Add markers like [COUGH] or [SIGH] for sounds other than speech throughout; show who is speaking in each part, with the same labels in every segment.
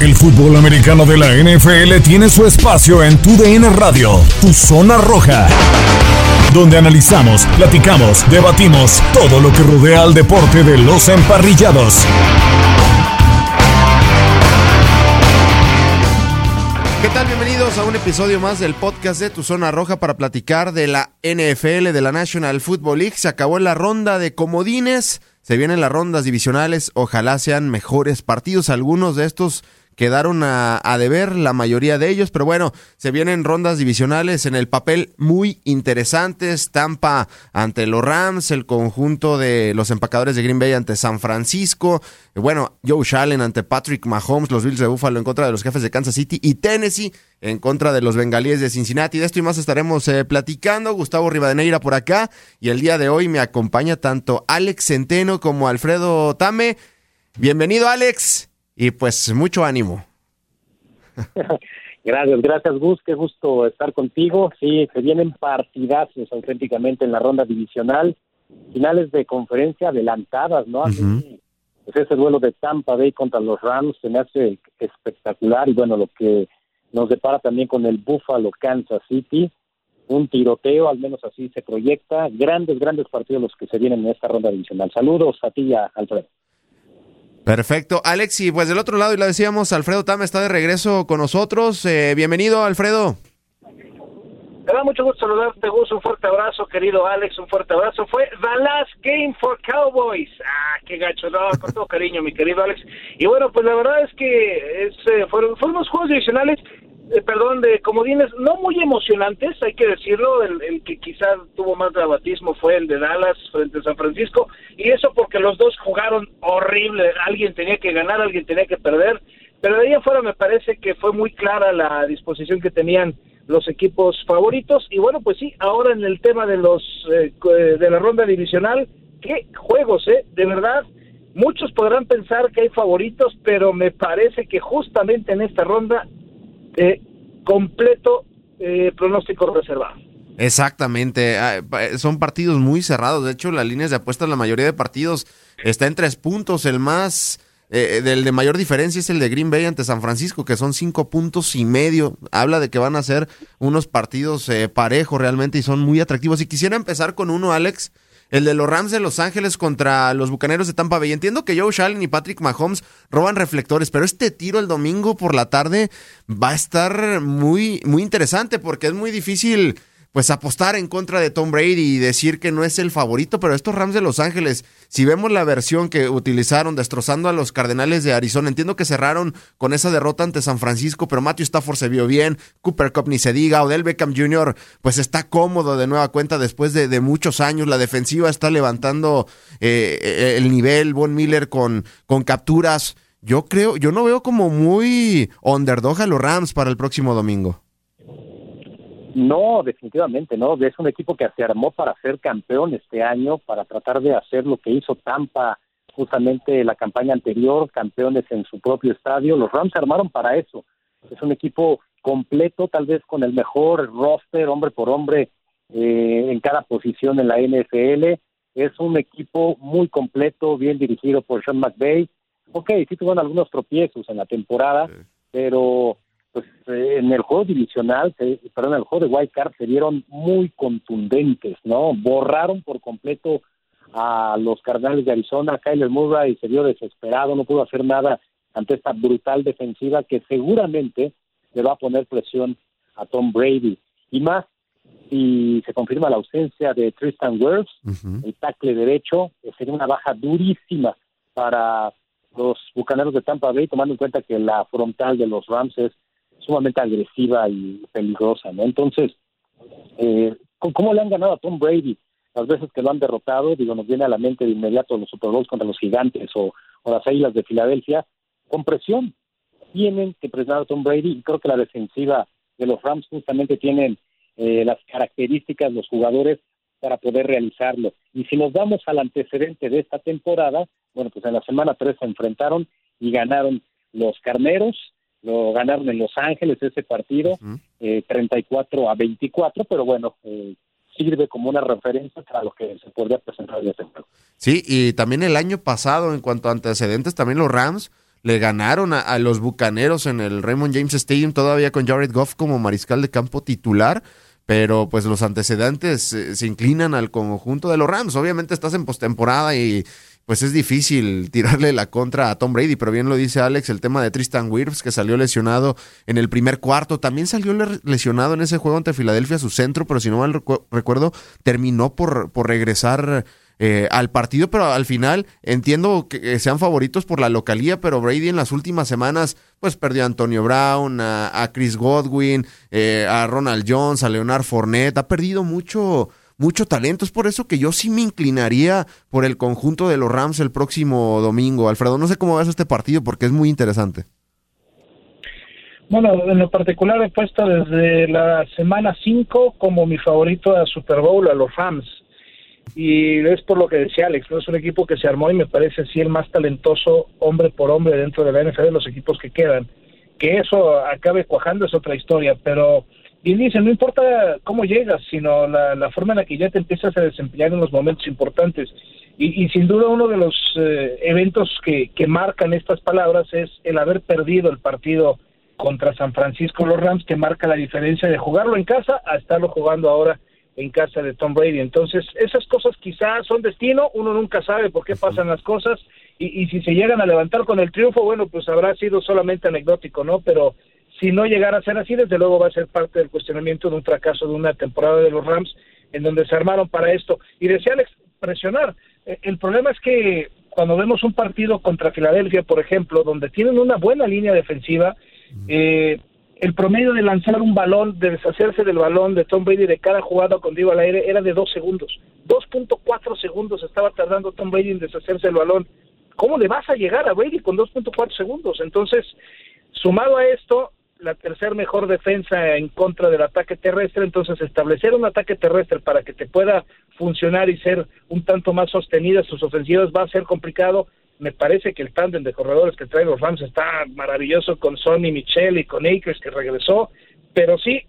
Speaker 1: El fútbol americano de la NFL tiene su espacio en Tu DN Radio, Tu Zona Roja, donde analizamos, platicamos, debatimos todo lo que rodea al deporte de los emparrillados.
Speaker 2: ¿Qué tal? Bienvenidos a un episodio más del podcast de Tu Zona Roja para platicar de la NFL, de la National Football League. Se acabó la ronda de comodines, se vienen las rondas divisionales, ojalá sean mejores partidos. Algunos de estos quedaron a, deber la mayoría de ellos, pero bueno, se vienen rondas divisionales en el papel muy interesantes. Tampa ante los Rams, el conjunto de los empacadores de Green Bay ante San Francisco, bueno, Joe Shallen ante Patrick Mahomes, los Bills de Buffalo en contra de los jefes de Kansas City y Tennessee en contra de los bengalíes de Cincinnati. De esto y más estaremos eh, platicando. Gustavo Rivadeneira por acá y el día de hoy me acompaña tanto Alex Centeno como Alfredo Tame. Bienvenido Alex. Y pues mucho ánimo. [LAUGHS]
Speaker 3: Gracias, gracias Gus, qué gusto estar contigo. Sí, se vienen partidazos auténticamente en la ronda divisional, finales de conferencia adelantadas, ¿no? Así, pues ese duelo de Tampa Bay contra los Rams se me hace espectacular y bueno, lo que nos depara también con el Buffalo Kansas City, un tiroteo, al menos así se proyecta, grandes, grandes partidos los que se vienen en esta ronda divisional. Saludos a ti y a Alfredo.
Speaker 2: Perfecto. Alex, y pues del otro lado, y lo decíamos, Alfredo Tama está de regreso con nosotros. Eh, bienvenido, Alfredo.
Speaker 4: Me da mucho gusto saludarte, Gus. Un fuerte abrazo, querido Alex. Un fuerte abrazo. Fue The Last Game for Cowboys. Ah, qué gacho. No, con todo cariño, mi querido Alex. Y bueno, pues la verdad es que es, eh, fueron, fueron unos juegos divisionales eh, perdón, de comodines no muy emocionantes, hay que decirlo, el, que quizás tuvo más dramatismo fue el de Dallas frente a San Francisco, y eso porque los dos jugaron horrible, alguien tenía que ganar, alguien tenía que perder, pero de ahí afuera me parece que fue muy clara la disposición que tenían los equipos favoritos, y bueno, pues sí, ahora en el tema de los eh, de la ronda divisional, qué juegos, eh, de verdad, muchos podrán pensar que hay favoritos, pero me parece que justamente en esta ronda eh, completo eh, pronóstico reservado.
Speaker 2: Exactamente, ah, son partidos muy cerrados. De hecho, las líneas de apuestas, la mayoría de partidos está en tres puntos. El más, eh, del de mayor diferencia es el de Green Bay ante San Francisco, que son cinco puntos y medio. Habla de que van a ser unos partidos parejos realmente y son muy atractivos. Y quisiera empezar con uno, Alex, el de los Rams de Los Ángeles contra los Bucaneros de Tampa Bay. Entiendo que Joe Shallen y Patrick Mahomes roban reflectores, pero este tiro el domingo por la tarde va a estar muy, muy interesante porque es muy difícil pues apostar en contra de Tom Brady y decir que no es el favorito, pero estos Rams de Los Ángeles, si vemos la versión que utilizaron destrozando a los Cardenales de Arizona, entiendo que cerraron con esa derrota ante San Francisco, pero Matthew Stafford se vio bien, Cooper Cup ni se diga, Odell Beckham Jr. pues está cómodo de nueva cuenta después de, muchos años, la defensiva está levantando eh, el nivel, Von Miller con, con capturas, yo creo, yo no veo como muy underdog a los Rams para el próximo domingo.
Speaker 3: No, definitivamente no. Es un equipo que se armó para ser campeón este año, para tratar de hacer lo que hizo Tampa justamente la campaña anterior, campeones en su propio estadio. Los Rams se armaron para eso. Es un equipo completo, tal vez con el mejor roster, hombre por hombre, eh, en cada posición en la NFL. Es un equipo muy completo, bien dirigido por Sean McVay. Ok, sí tuvieron algunos tropiezos en la temporada, pero pues eh, en el juego divisional, perdón, en el juego de White Card se vieron muy contundentes, ¿no? Borraron por completo a los Cardenales de Arizona, Kyler Murray se vio desesperado, no pudo hacer nada ante esta brutal defensiva que seguramente le va a poner presión a Tom Brady. Y más, si se confirma la ausencia de Tristan Wirfs, el tackle derecho, sería una baja durísima para los bucaneros de Tampa Bay, tomando en cuenta que la frontal de los Rams es sumamente agresiva y peligrosa, ¿no? Entonces, eh, ¿cómo le han ganado a Tom Brady? Las veces que lo han derrotado, digo, nos viene a la mente de inmediato los Super Bowls contra los Gigantes o, las Águilas de Filadelfia, con presión. tienen que presionar a Tom Brady y creo que la defensiva de los Rams justamente tienen eh, las características, los jugadores para poder realizarlo. Y si nos vamos al antecedente de esta temporada, bueno, pues en la semana 3 se enfrentaron y ganaron los Carneros, lo ganaron en Los Ángeles ese partido, 34 eh, a 24, pero bueno, eh, sirve como una referencia para lo que se podría presentar en ese juego.
Speaker 2: Sí, y también el año pasado, en cuanto a antecedentes, también los Rams le ganaron a, los Bucaneros en el Raymond James Stadium, todavía con Jared Goff como mariscal de campo titular pero pues los antecedentes eh, se inclinan al conjunto de los Rams. Obviamente estás en postemporada y pues es difícil tirarle la contra a Tom Brady, pero bien lo dice Alex, el tema de Tristan Wirfs, que salió lesionado en el primer cuarto, también salió lesionado en ese juego ante Filadelfia, su centro, pero si no mal recuerdo, terminó por, por regresar eh, al partido, pero al final entiendo que sean favoritos por la localía, pero Brady en las últimas semanas pues perdió a Antonio Brown, a, Chris Godwin, eh, a Ronald Jones, a Leonard Fournette, ha perdido mucho mucho talento. Es por eso que yo sí me inclinaría por el conjunto de los Rams el próximo domingo. Alfredo, no sé cómo ves este partido porque es muy interesante.
Speaker 5: Bueno, en lo particular he puesto desde la semana 5 como mi favorito a Super Bowl a los Rams. Y es por lo que decía Alex, es un equipo que se armó y me parece así el más talentoso hombre por hombre dentro de la NFL los equipos que quedan. Que eso acabe cuajando es otra historia, pero bien dice, no importa cómo llegas, sino la, forma en la que ya te empiezas a desempeñar en los momentos importantes. Y, sin duda uno de los eh, eventos que, que marcan estas palabras es el haber perdido el partido contra San Francisco los Rams, que marca la diferencia de jugarlo en casa a estarlo jugando ahora en casa de Tom Brady. Entonces, esas cosas quizás son destino, uno nunca sabe por qué pasan las cosas y, y si se llegan a levantar con el triunfo, bueno, pues habrá sido solamente anecdótico, ¿no? Pero si no llegara a ser así, desde luego va a ser parte del cuestionamiento de un fracaso de una temporada de los Rams en donde se armaron para esto. Y decía Alex, presionar. Eh, el problema es que cuando vemos un partido contra Filadelfia, por ejemplo, donde tienen una buena línea defensiva, eh, el promedio de lanzar un balón, de deshacerse del balón de Tom Brady de cada jugada con Divo al aire era de dos segundos. 2.4 segundos estaba tardando Tom Brady en deshacerse del balón. ¿Cómo le vas a llegar a Brady con 2.4 segundos? Entonces, sumado a esto, la tercer mejor defensa en contra del ataque terrestre, entonces establecer un ataque terrestre para que te pueda funcionar y ser un tanto más sostenida sus ofensivas va a ser complicado. Me parece que el tándem de corredores que trae los Rams está maravilloso con Sonny Michel y con Akers que regresó, pero sí,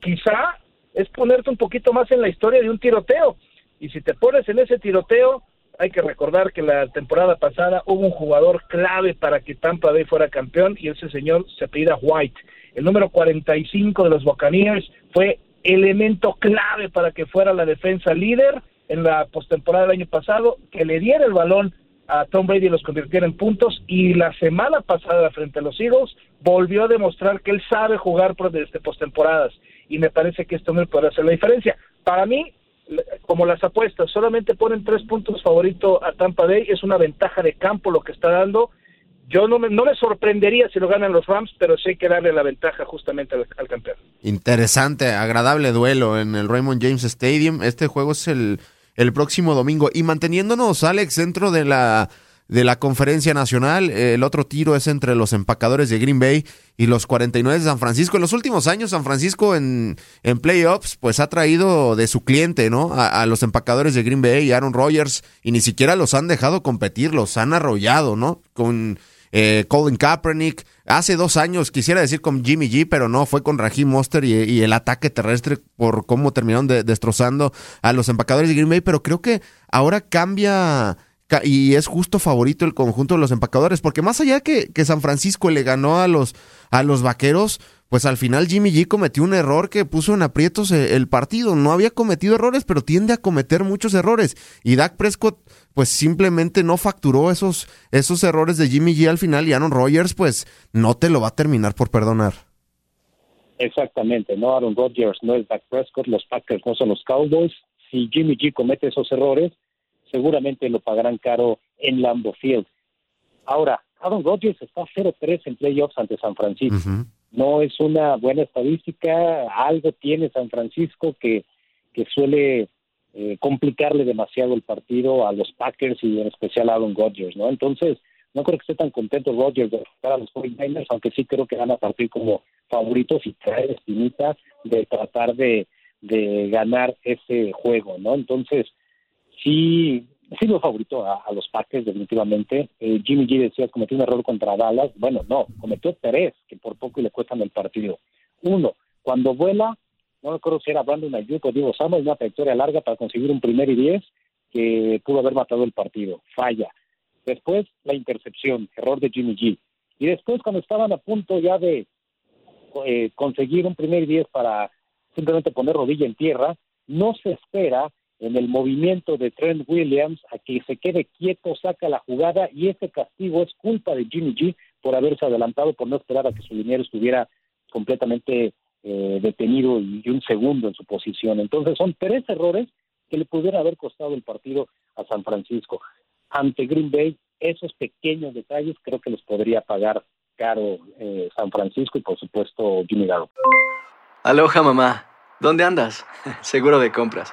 Speaker 5: quizá es ponerte un poquito más en la historia de un tiroteo. Y si te pones en ese tiroteo, hay que recordar que la temporada pasada hubo un jugador clave para que Tampa Bay fuera campeón y ese señor se apellida White. El número 45 de los Buccaneers fue elemento clave para que fuera la defensa líder en la postemporada del año pasado, que le diera el balón a Tom Brady y los convirtiera en puntos y la semana pasada frente a los Eagles volvió a demostrar que él sabe jugar por desde postemporadas y me parece que esto me puede hacer la diferencia. Para mí, como las apuestas, solamente ponen tres puntos favorito a Tampa Bay, es una ventaja de campo lo que está dando. Yo no me, no me sorprendería si lo ganan los Rams, pero sí hay que darle la ventaja justamente al, campeón.
Speaker 2: Interesante, agradable duelo en el Raymond James Stadium. Este juego es el, el próximo domingo. Y manteniéndonos, Alex, dentro de la de la conferencia nacional. El otro tiro es entre los empacadores de Green Bay y los 49 de San Francisco. En los últimos años, San Francisco en, en playoffs, pues ha traído de su cliente, ¿no? A, los empacadores de Green Bay y Aaron Rodgers, y ni siquiera los han dejado competir, los han arrollado, ¿no? Con eh, Colin Kaepernick. Hace dos años, quisiera decir con Jimmy G, pero no, fue con Raheem Monster y, el ataque terrestre por cómo terminaron destrozando a los empacadores de Green Bay. Pero creo que ahora cambia y es justo favorito el conjunto de los empacadores, porque más allá que, que San Francisco le ganó a los, a los vaqueros, pues al final Jimmy G cometió un error que puso en aprietos eh, el partido. No había cometido errores, pero tiende a cometer muchos errores. Y Dak Prescott, pues simplemente no facturó esos, esos errores de Jimmy G al final y Aaron Rodgers, pues no te lo va a terminar por perdonar.
Speaker 3: Exactamente, no Aaron Rodgers, no es Dak Prescott, los Packers no son los Cowboys. Si Jimmy G comete esos errores, seguramente lo pagarán caro en Lambeau Field. Ahora, Aaron Rodgers está 0-3 en playoffs ante San Francisco. No es una buena estadística, algo tiene San Francisco que, que suele eh, complicarle demasiado el partido a los Packers y en especial a Aaron Rodgers, ¿no? Entonces, No creo que esté tan contento Rodgers de estar a los 49ers, aunque sí creo que van a partir como favoritos y traer espinita de tratar de, de ganar ese juego, ¿no? Entonces, sí, sí lo favorito a, los Packers definitivamente. Eh, Jimmy G decía cometió un error contra Dallas. Bueno, no, cometió tres, que por poco le cuestan el partido. Uno, cuando vuela, no recuerdo si era Brandon Ayuk o Diego Samuel, una trayectoria larga para conseguir un primer y diez que pudo haber matado el partido. Falla. Después, la intercepción, error de Jimmy G. Y después, cuando estaban a punto ya de eh, conseguir un primer 10 para simplemente poner rodilla en tierra, no se espera en el movimiento de Trent Williams a que se quede quieto, saca la jugada y ese castigo es culpa de Jimmy G por haberse adelantado, por no esperar a que su dinero estuviera completamente eh, detenido y un segundo en su posición. Entonces son tres errores que le pudieran haber costado el partido a San Francisco ante Green Bay, esos pequeños detalles creo que les podría pagar caro eh, San Francisco y por supuesto Jimmy Garoppolo.
Speaker 6: Aloha mamá, ¿dónde andas? [LAUGHS] Seguro de compras.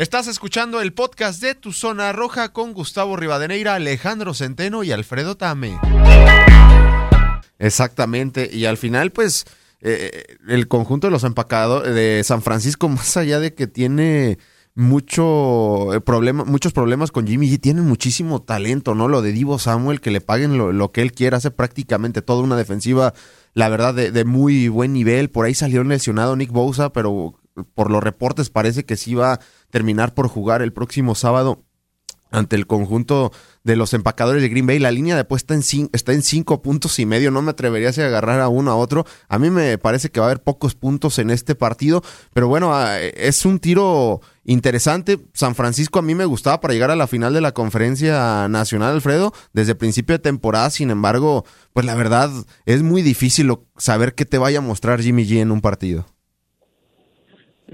Speaker 2: Estás escuchando el podcast de Tu Zona Roja con Gustavo Rivadeneira, Alejandro Centeno y Alfredo Tame. Exactamente, y al final pues eh, el conjunto de los empacados de San Francisco, [LAUGHS] más allá de que tiene mucho eh, problema, muchos problemas con Jimmy G. Tienen muchísimo talento, ¿no? Lo de Divo Samuel, que le paguen lo, que él quiera, hace prácticamente toda una defensiva, la verdad, de, muy buen nivel. Por ahí salió lesionado Nick Bosa, pero por los reportes parece que sí va a terminar por jugar el próximo sábado ante el conjunto de los empacadores de Green Bay. La línea de apuesta en está en cinco puntos y medio. No me atrevería a agarrar a uno a otro. A mí me parece que va a haber pocos puntos en este partido. Pero bueno, ah, es un tiro interesante. San Francisco a mí me gustaba para llegar a la final de la conferencia nacional, Alfredo, desde principio de temporada. Sin embargo, pues la verdad es muy difícil saber qué te vaya a mostrar Jimmy G en un partido.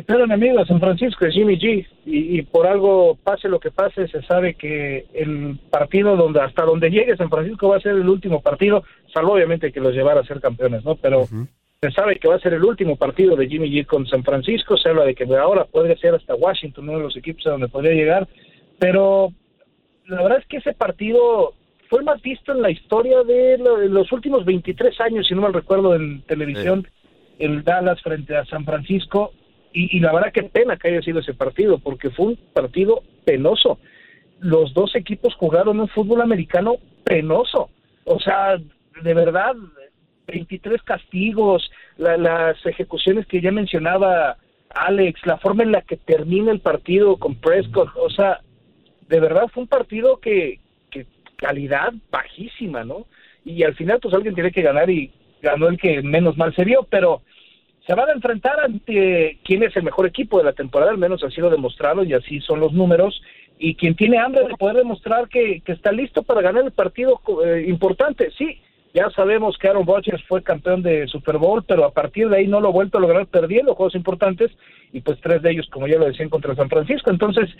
Speaker 5: Pero enemigo San Francisco es Jimmy G. Y, por algo pase lo que pase se sabe que el partido donde hasta donde llegue San Francisco va a ser el último partido, salvo obviamente que los llevara a ser campeones, ¿no? Pero se sabe que va a ser el último partido de Jimmy G con San Francisco, se habla de que ahora podría ser hasta Washington uno de los equipos a donde podría llegar, pero la verdad es que ese partido fue más visto en la historia de los últimos 23 años, si no mal recuerdo, en televisión, el Dallas frente a San Francisco, y, la verdad que pena que haya sido ese partido, porque fue un partido penoso. Los dos equipos jugaron un fútbol americano penoso. O sea, de verdad, 23 castigos, las ejecuciones que ya mencionaba Alex, la forma en la que termina el partido con Prescott, o sea, de verdad fue un partido que, que calidad bajísima, ¿no? Y al final pues alguien tiene que ganar y ganó el que menos mal se vio, pero se van a enfrentar ante quién es el mejor equipo de la temporada, al menos así lo demostrado y así son los números, y quien tiene hambre de poder demostrar que, que está listo para ganar el partido eh, importante. Sí, ya sabemos que Aaron Rodgers fue campeón de Super Bowl, pero a partir de ahí no lo ha vuelto a lograr perdiendo juegos importantes y pues tres de ellos, como ya lo decían, contra San Francisco. Entonces,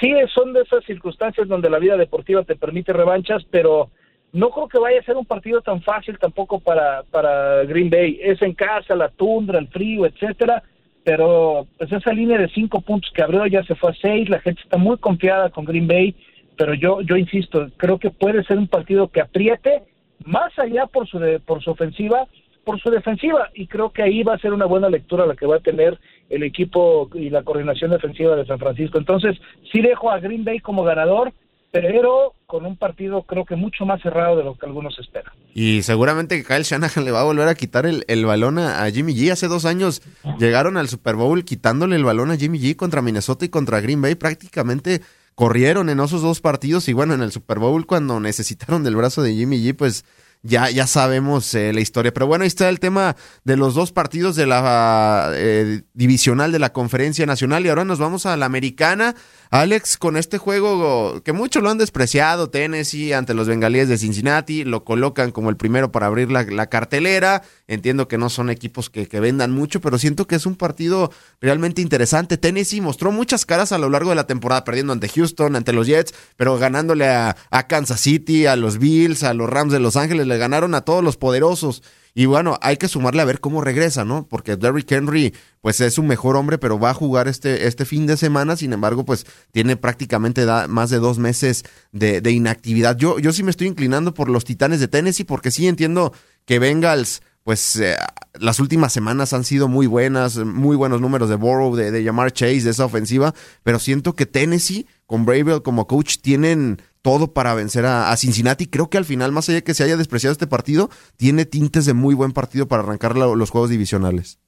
Speaker 5: sí son de esas circunstancias donde la vida deportiva te permite revanchas, pero no creo que vaya a ser un partido tan fácil tampoco para, para Green Bay. Es en casa, la tundra, el frío, etcétera, pero pues esa línea de cinco puntos que abrió ya se fue a seis, la gente está muy confiada con Green Bay, pero yo, yo insisto, creo que puede ser un partido que apriete más allá por su, por su ofensiva, por su defensiva, y creo que ahí va a ser una buena lectura la que va a tener el equipo y la coordinación defensiva de San Francisco. Entonces, sí dejo a Green Bay como ganador, pero con un partido creo que mucho más cerrado de lo que algunos esperan.
Speaker 2: Y seguramente que Kyle Shanahan [LAUGHS] le va a volver a quitar el, balón a, Jimmy G. Hace dos años llegaron al Super Bowl quitándole el balón a Jimmy G contra Minnesota y contra Green Bay. Prácticamente corrieron en esos dos partidos y bueno, en el Super Bowl cuando necesitaron del brazo de Jimmy G, pues ya, ya sabemos eh, la historia. Pero bueno, ahí está el tema de los dos partidos de la eh, divisional de la Conferencia Nacional. Y ahora nos vamos a la americana. Alex, con este juego que muchos lo han despreciado, Tennessee ante los bengalíes de Cincinnati, lo colocan como el primero para abrir la, cartelera. Entiendo que no son equipos que, vendan mucho, pero siento que es un partido realmente interesante. Tennessee mostró muchas caras a lo largo de la temporada, perdiendo ante Houston, ante los Jets, pero ganándole a, a Kansas City, a los Bills, a los Rams de Los Ángeles, le ganaron a todos los poderosos. Y bueno, hay que sumarle a ver cómo regresa, ¿no? Porque Derrick Henry, pues es un mejor hombre, pero va a jugar este, este fin de semana. Sin embargo, pues tiene prácticamente más de dos meses de, inactividad. Yo, yo sí me estoy inclinando por los Titanes de Tennessee, porque sí entiendo que Bengals pues eh, las últimas semanas han sido muy buenas, muy buenos números de Burrow, de, de Jamar Chase, de esa ofensiva, pero siento que Tennessee con Bravel como coach tienen todo para vencer a, Cincinnati. Creo que al final, más allá de que se haya despreciado este partido, tiene tintes de muy buen partido para arrancar los juegos divisionales.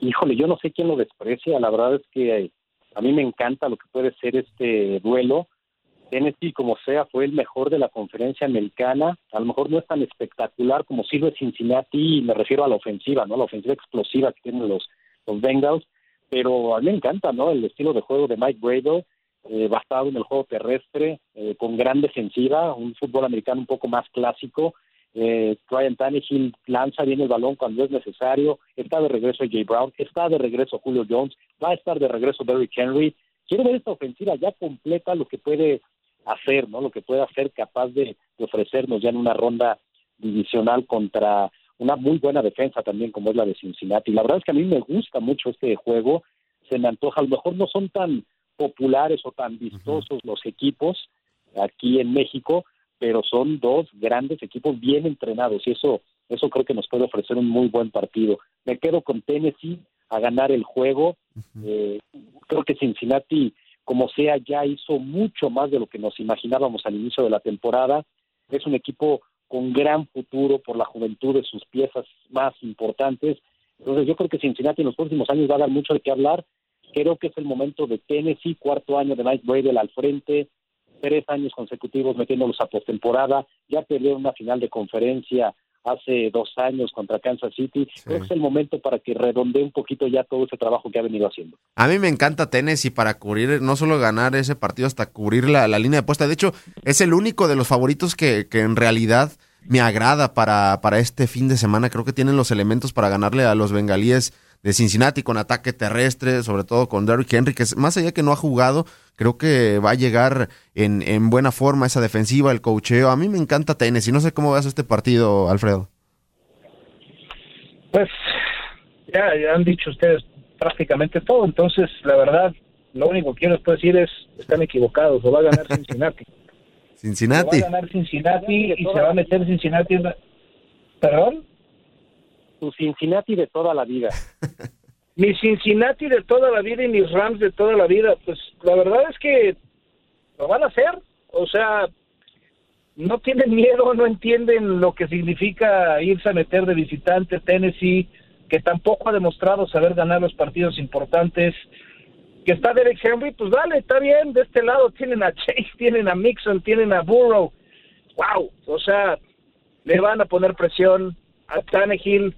Speaker 3: Híjole, yo no sé quién lo desprecia. La verdad es que a mí me encanta lo que puede ser este duelo. Tennessee, como sea, fue el mejor de la conferencia americana. A lo mejor no es tan espectacular como si lo es Cincinnati, y me refiero a la ofensiva, ¿no? La ofensiva explosiva que tienen los, los Bengals. Pero a mí me encanta, ¿no? El estilo de juego de Mike Brady eh, basado en el juego terrestre, eh, con gran defensiva, un fútbol americano un poco más clásico. Eh, Ryan Tannehill lanza bien el balón cuando es necesario. Está de regreso Jay Brown, está de regreso Julio Jones, va a estar de regreso Derrick Henry. Quiero ver esta ofensiva ya completa lo que puede hacer, ¿no? Lo que puede hacer capaz de, de ofrecernos ya en una ronda divisional contra una muy buena defensa también como es la de Cincinnati. La verdad es que a mí me gusta mucho este juego, se me antoja, a lo mejor no son tan populares o tan vistosos los equipos aquí en México, pero son dos grandes equipos bien entrenados y eso eso creo que nos puede ofrecer un muy buen partido. Me quedo con Tennessee a ganar el juego. eh, creo que Cincinnati, como sea, ya hizo mucho más de lo que nos imaginábamos al inicio de la temporada. Es un equipo con gran futuro por la juventud de sus piezas más importantes. Entonces yo creo que Cincinnati en los próximos años va a dar mucho de qué hablar Creo que es el momento de Tennessee, cuarto año de Mike Bradel al frente, tres años consecutivos metiéndolos a postemporada, ya perdió una final de conferencia hace dos años contra Kansas City. Creo que es el momento para que redondee un poquito ya todo ese trabajo que ha venido haciendo.
Speaker 2: A mí me encanta Tennessee para cubrir, no solo ganar ese partido, hasta cubrir la, línea de puesta. De hecho, es el único de los favoritos que, que en realidad me agrada para, para este fin de semana. Creo que tienen los elementos para ganarle a los bengalíes de Cincinnati con ataque terrestre, sobre todo con Derrick Henry, que más allá que no ha jugado, creo que va a llegar en, en buena forma esa defensiva, el cocheo. A mí me encanta Tennessee, no sé cómo vas este partido, Alfredo.
Speaker 5: Pues ya, han dicho ustedes prácticamente todo, entonces la verdad, lo único que quiero decir es, están equivocados, lo va a ganar Cincinnati. [LAUGHS]
Speaker 2: Cincinnati.
Speaker 5: va a ganar Cincinnati y se va a meter Cincinnati en ¿Perdón?
Speaker 3: Cincinnati de toda la vida. [LAUGHS]
Speaker 5: mi Cincinnati de toda la vida y mis Rams de toda la vida, pues la verdad es que lo van a hacer. O sea, no tienen miedo, no entienden lo que significa irse a meter de visitante Tennessee, que tampoco ha demostrado saber ganar los partidos importantes. Que está Derek Henry, pues dale, está bien. De este lado tienen a Chase, [LAUGHS] tienen a Mixon, tienen a Burrow. ¡Wow! O sea, le van a poner presión a Tannehill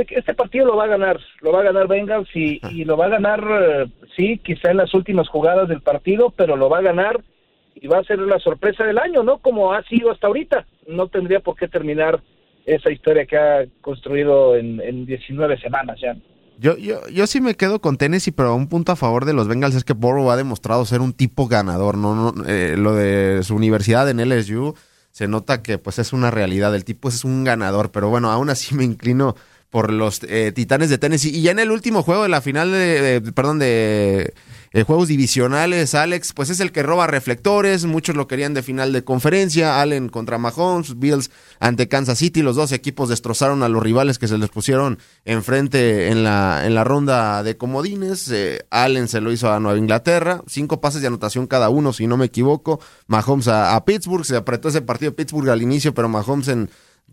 Speaker 5: este, este, partido lo va a ganar, lo va a ganar Bengals y, y lo va a ganar, eh, sí, quizá en las últimas jugadas del partido, pero lo va a ganar y va a ser la sorpresa del año, ¿no? Como ha sido hasta ahorita. No tendría por qué terminar esa historia que ha construido en, en 19 semanas ya.
Speaker 2: Yo, yo, yo sí me quedo con Tennessee, pero un punto a favor de los Bengals es que Burrow ha demostrado ser un tipo ganador, ¿no? no eh, lo de su universidad en LSU se nota que pues es una realidad, el tipo es un ganador, pero bueno, aún así me inclino por los eh, Titanes de Tennessee. Y ya en el último juego de la final de, perdón, de juegos divisionales, Alex, pues es el que roba reflectores. Muchos lo querían de final de conferencia. Allen contra Mahomes, Bills ante Kansas City. Los dos equipos destrozaron a los rivales que se les pusieron enfrente en la, en la ronda de comodines. Eh, Allen se lo hizo a Nueva Inglaterra. Cinco pases de anotación cada uno, si no me equivoco. Mahomes a, a Pittsburgh. Se apretó ese partido de Pittsburgh al inicio, pero Mahomes en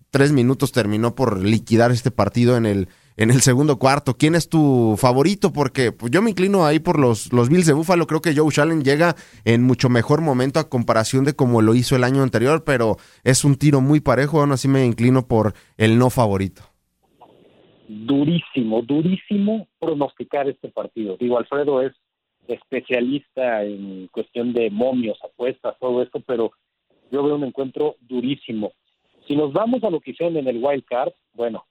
Speaker 2: tres minutos terminó por liquidar este partido en el, en el segundo cuarto. ¿Quién es tu favorito? Porque pues, yo me inclino ahí por los, los Bills de Buffalo. Creo que Joe Allen llega en mucho mejor momento a comparación de como lo hizo el año anterior, pero es un tiro muy parejo. Aún así me inclino por el no favorito.
Speaker 3: Durísimo, durísimo pronosticar este partido. Digo, Alfredo es especialista en cuestión de momios, apuestas, todo esto, pero yo veo un encuentro durísimo. Si nos vamos a lo que hicieron en el Wild Card, bueno,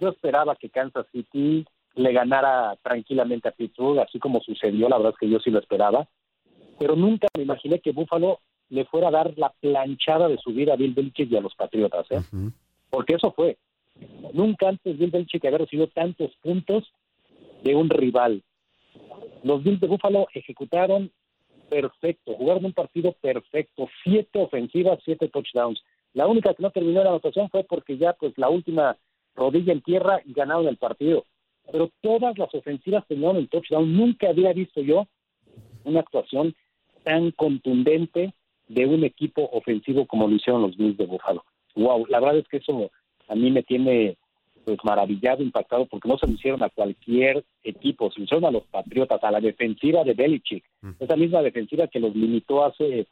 Speaker 3: yo esperaba que Kansas City le ganara tranquilamente a Pittsburgh, así como sucedió, la verdad es que yo sí lo esperaba, pero nunca me imaginé que Buffalo le fuera a dar la planchada de subir a Bill Belichick y a los Patriotas, ¿eh? porque eso fue. Nunca antes Bill Belichick había recibido tantos puntos de un rival. Los Bills de Buffalo ejecutaron perfecto, jugaron un partido perfecto, siete ofensivas, siete touchdowns. La única que no terminó la anotación fue porque ya pues la última rodilla en tierra ganaron el partido. Pero todas las ofensivas tenían el touchdown. Nunca había visto yo una actuación tan contundente de un equipo ofensivo como lo hicieron los Bills de Buffalo. Wow, la verdad es que eso a mí me tiene pues maravillado, impactado, porque no se lo hicieron a cualquier equipo, se lo hicieron a los Patriotas, a la defensiva de Belichick, esa misma defensiva que los limitó hace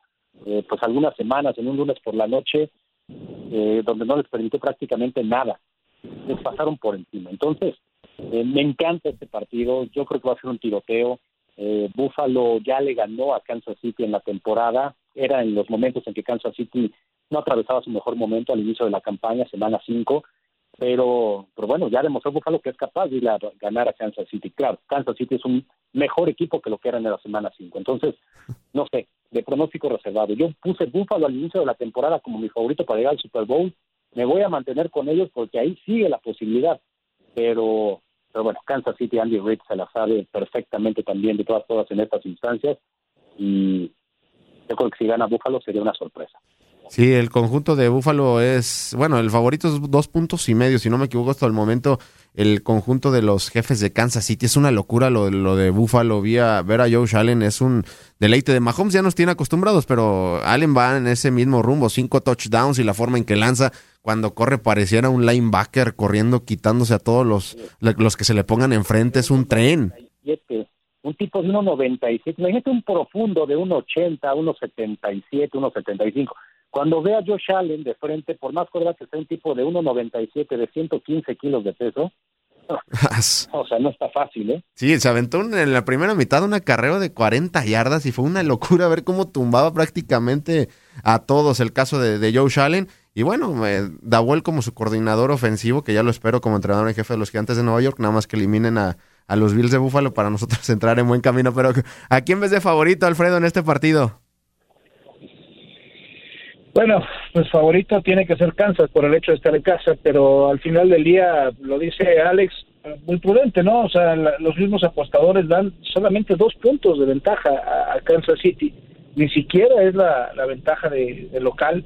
Speaker 3: eh, pues algunas semanas, en un lunes por la noche, eh, donde no les permitió prácticamente nada, les pasaron por encima. Entonces, eh, me encanta este partido, yo creo que va a ser un tiroteo, eh, Buffalo ya le ganó a Kansas City en la temporada, era en los momentos en que Kansas City no atravesaba su mejor momento al inicio de la campaña, semana 5, pero, pero bueno, ya demostró Buffalo que es capaz de ir a ganar a Kansas City. Claro, Kansas City es un mejor equipo que lo que era en la semana 5. Entonces, no sé, de pronóstico reservado. Yo puse Buffalo al inicio de la temporada como mi favorito para llegar al Super Bowl. Me voy a mantener con ellos porque ahí sigue la posibilidad. Pero, pero bueno, Kansas City, Andy Reid se la sabe perfectamente también de todas, todas en estas instancias. Y yo creo que si gana Buffalo sería una sorpresa.
Speaker 2: Sí, el conjunto de Búfalo es, bueno, el favorito es dos puntos y medio, si no me equivoco hasta el momento, el conjunto de los jefes de Kansas City es una locura lo, lo de Búfalo, vía ver a Joe Allen es un deleite de Mahomes, ya nos tiene acostumbrados, pero Allen va en ese mismo rumbo, cinco touchdowns y la forma en que lanza, cuando corre pareciera un linebacker corriendo, quitándose a todos los, los que se le pongan enfrente, es un tren.
Speaker 3: Un tipo de 1.97, imagínate un profundo de 1.80, 1.77, 1.75 cuando ve a Josh Allen de frente, por más cuerda que sea un tipo de 1.97, de 115 kilos de peso, [LAUGHS] o sea, no está fácil, ¿eh?
Speaker 2: Sí, se aventó en la primera mitad una carrera de 40 yardas y fue una locura ver cómo tumbaba prácticamente a todos el caso de, de Joe Allen. Y bueno, eh, Dawel como su coordinador ofensivo, que ya lo espero como entrenador en jefe de los Gigantes de Nueva York, nada más que eliminen a, a los Bills de Búfalo para nosotros [LAUGHS] entrar en buen camino. Pero ¿a quién ves de favorito, Alfredo, en este partido?
Speaker 5: Bueno, pues favorito tiene que ser Kansas por el hecho de estar en casa, pero al final del día, lo dice Alex, muy prudente, ¿no? O sea, los mismos apostadores dan solamente dos puntos de ventaja a, Kansas City. Ni siquiera es la, ventaja de, local.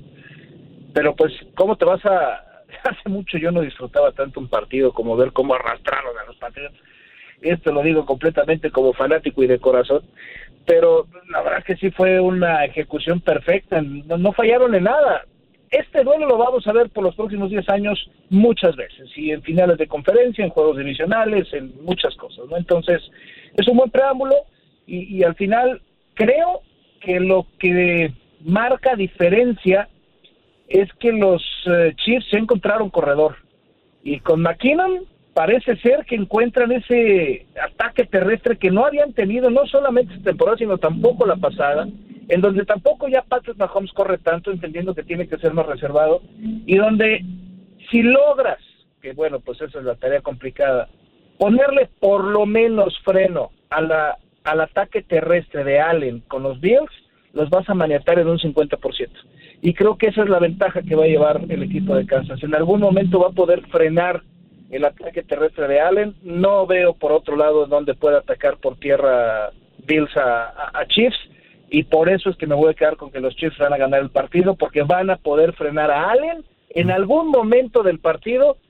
Speaker 5: Pero pues, ¿cómo te vas a...? [LAUGHS] Hace mucho yo no disfrutaba tanto un partido como ver cómo arrastraron a los Patriots. Esto lo digo completamente como fanático y de corazón pero la verdad que sí fue una ejecución perfecta, no, fallaron en nada. Este duelo lo vamos a ver por los próximos 10 años muchas veces, y en finales de conferencia, en juegos divisionales, en muchas cosas, ¿no? Entonces, es un buen preámbulo y, al final creo que lo que marca diferencia es que los eh, Chiefs se encontraron corredor y con McKinnon parece ser que encuentran ese ataque terrestre que no habían tenido no solamente esta temporada, sino tampoco la pasada, en donde tampoco ya Patrick Mahomes corre tanto, entendiendo que tiene que ser más reservado, y donde si logras, que bueno, pues esa es la tarea complicada, ponerle por lo menos freno a la, al ataque terrestre de Allen con los Bills, los vas a maniatar en un 50%. Y creo que esa es la ventaja que va a llevar el equipo de Kansas. En algún momento va a poder frenar el ataque terrestre de Allen. No veo por otro lado dónde pueda atacar por tierra Bills a, Chiefs y por eso es que me voy a quedar con que los Chiefs van a ganar el partido porque van a poder frenar a Allen en algún momento del partido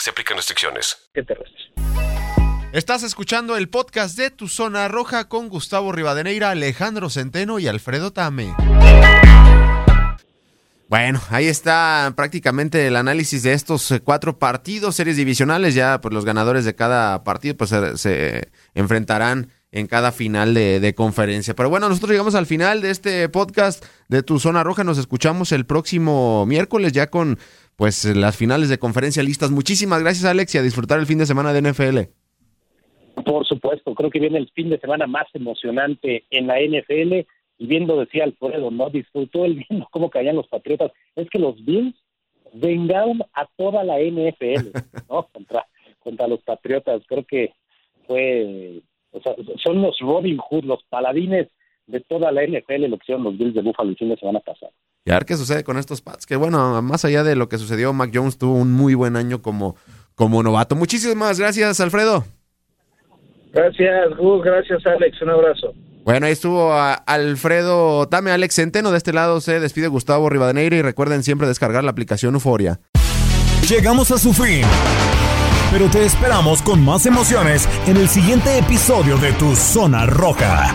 Speaker 7: Se aplican restricciones.
Speaker 2: Estás escuchando el podcast de Tu Zona Roja con Gustavo Rivadeneira, Alejandro Centeno y Alfredo Tame. Bueno, ahí está prácticamente el análisis de estos eh, cuatro partidos, series divisionales. Ya, pues los ganadores de cada partido pues, se, se enfrentarán en cada final de, de, conferencia. Pero bueno, nosotros llegamos al final de este podcast de Tu Zona Roja. Nos escuchamos el próximo miércoles ya con pues las finales de conferencia listas. Muchísimas gracias, Alex, y a disfrutar el fin de semana de NFL.
Speaker 3: Por supuesto, creo que viene el fin de semana más emocionante en la NFL y viendo, decía Alfredo, ¿no? Disfrutó el viendo [LAUGHS] cómo caían los Patriotas. Es que los Bills vengaron a toda la NFL, ¿no? [LAUGHS] Contra, contra los Patriotas. Creo que fue, o sea, son los Robin Hood, los paladines de toda la NFL, lo que hicieron los Bills de Buffalo el fin de semana pasado.
Speaker 2: Y a ver qué sucede con estos Pats, que bueno, más allá de lo que sucedió, Mac Jones tuvo un muy buen año como, como novato. Muchísimas gracias, Alfredo.
Speaker 5: Gracias, Gus. Gracias, Alex. Un abrazo.
Speaker 2: Bueno, ahí estuvo Alfredo Tame, Alex Centeno. De este lado se despide Gustavo Rivadeneira y recuerden siempre descargar la aplicación Euforia.
Speaker 1: Llegamos a su fin. Pero te esperamos con más emociones en el siguiente episodio de Tu Zona Roja.